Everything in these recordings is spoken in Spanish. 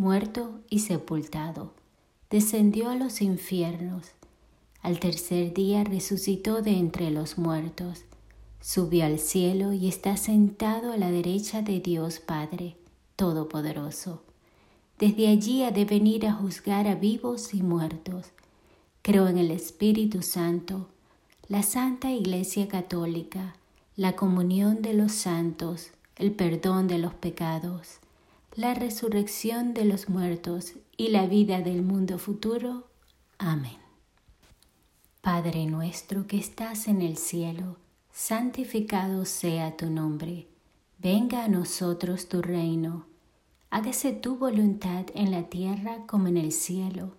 muerto y sepultado, descendió a los infiernos. Al tercer día resucitó de entre los muertos, subió al cielo y está sentado a la derecha de Dios Padre Todopoderoso. Desde allí ha de venir a juzgar a vivos y muertos. Creo en el Espíritu Santo, la Santa Iglesia Católica, la comunión de los santos, el perdón de los pecados la resurrección de los muertos y la vida del mundo futuro. Amén. Padre nuestro que estás en el cielo, santificado sea tu nombre, venga a nosotros tu reino, hágase tu voluntad en la tierra como en el cielo.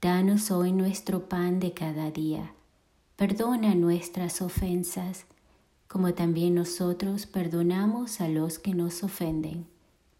Danos hoy nuestro pan de cada día, perdona nuestras ofensas, como también nosotros perdonamos a los que nos ofenden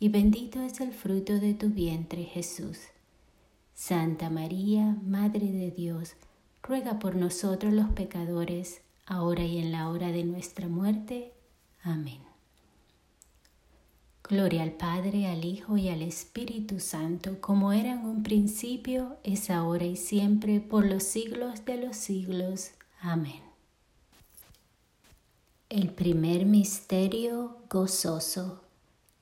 y bendito es el fruto de tu vientre Jesús. Santa María, Madre de Dios, ruega por nosotros los pecadores, ahora y en la hora de nuestra muerte. Amén. Gloria al Padre, al Hijo y al Espíritu Santo, como era en un principio, es ahora y siempre, por los siglos de los siglos. Amén. El primer misterio gozoso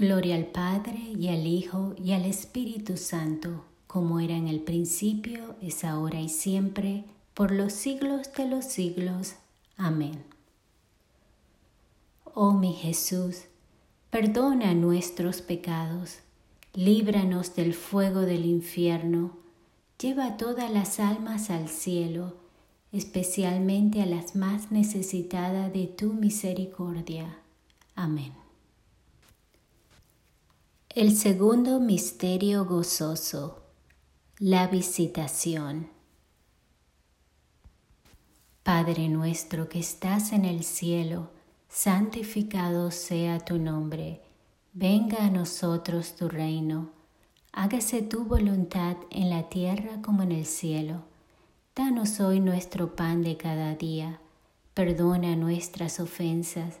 Gloria al Padre y al Hijo y al Espíritu Santo, como era en el principio, es ahora y siempre, por los siglos de los siglos. Amén. Oh mi Jesús, perdona nuestros pecados, líbranos del fuego del infierno, lleva todas las almas al cielo, especialmente a las más necesitadas de tu misericordia. Amén. El segundo misterio gozoso, la visitación. Padre nuestro que estás en el cielo, santificado sea tu nombre, venga a nosotros tu reino, hágase tu voluntad en la tierra como en el cielo. Danos hoy nuestro pan de cada día, perdona nuestras ofensas,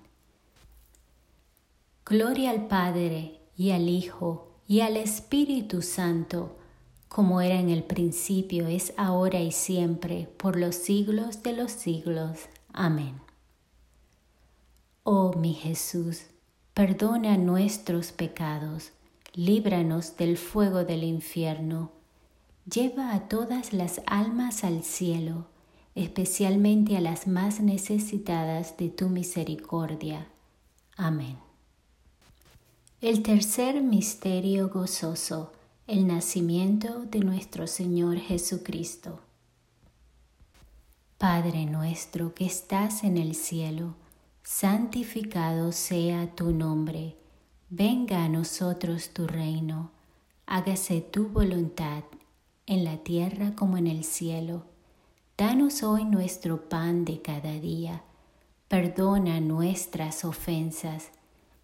Gloria al Padre y al Hijo y al Espíritu Santo, como era en el principio, es ahora y siempre, por los siglos de los siglos. Amén. Oh mi Jesús, perdona nuestros pecados, líbranos del fuego del infierno, lleva a todas las almas al cielo, especialmente a las más necesitadas de tu misericordia. Amén. El tercer misterio gozoso, el nacimiento de nuestro Señor Jesucristo. Padre nuestro que estás en el cielo, santificado sea tu nombre, venga a nosotros tu reino, hágase tu voluntad en la tierra como en el cielo. Danos hoy nuestro pan de cada día, perdona nuestras ofensas,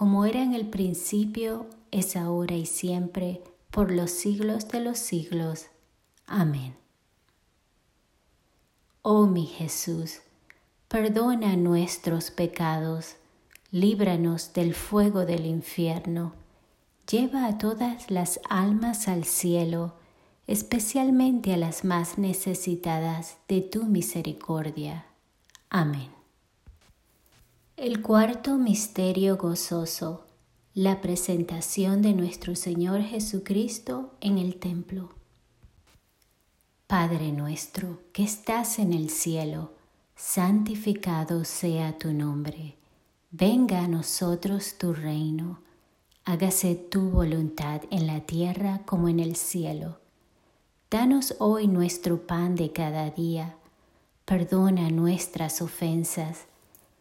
como era en el principio, es ahora y siempre, por los siglos de los siglos. Amén. Oh mi Jesús, perdona nuestros pecados líbranos del fuego del infierno, lleva a todas las almas al cielo, especialmente a las más necesitadas de tu misericordia. Amén. El cuarto misterio gozoso, la presentación de nuestro Señor Jesucristo en el templo. Padre nuestro que estás en el cielo, santificado sea tu nombre Venga a nosotros tu reino, hágase tu voluntad en la tierra como en el cielo. Danos hoy nuestro pan de cada día, perdona nuestras ofensas,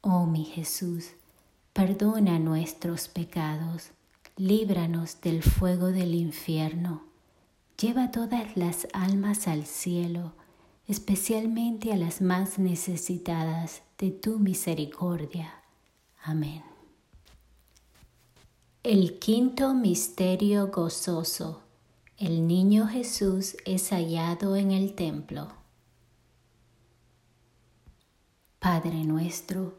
Oh mi Jesús, perdona nuestros pecados, líbranos del fuego del infierno, lleva todas las almas al cielo, especialmente a las más necesitadas de tu misericordia. Amén. El quinto misterio gozoso. El niño Jesús es hallado en el templo. Padre nuestro,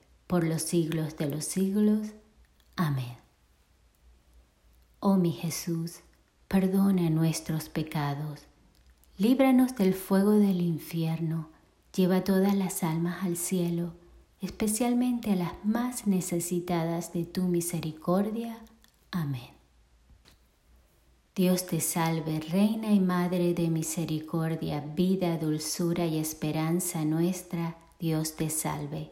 por los siglos de los siglos. Amén. Oh mi Jesús, perdona nuestros pecados Líbranos del fuego del infierno, lleva todas las almas al cielo, especialmente a las más necesitadas de tu misericordia. Amén. Dios te salve, Reina y Madre de misericordia, vida, dulzura y esperanza nuestra, Dios te salve.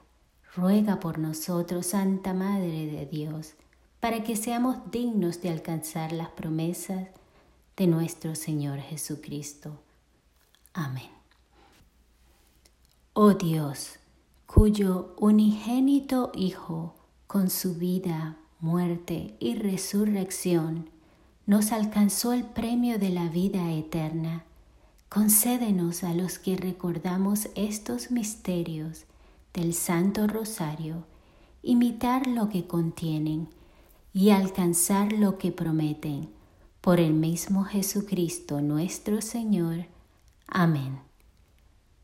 ruega por nosotros, Santa Madre de Dios, para que seamos dignos de alcanzar las promesas de nuestro Señor Jesucristo Amén. Oh Dios, cuyo unigénito Hijo, con su vida, muerte y resurrección, nos alcanzó el premio de la vida eterna, concédenos a los que recordamos estos misterios del Santo Rosario, imitar lo que contienen y alcanzar lo que prometen, por el mismo Jesucristo nuestro Señor, Amén.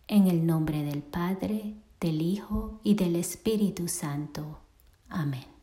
En el nombre del Padre, del Hijo y del Espíritu Santo. Amén.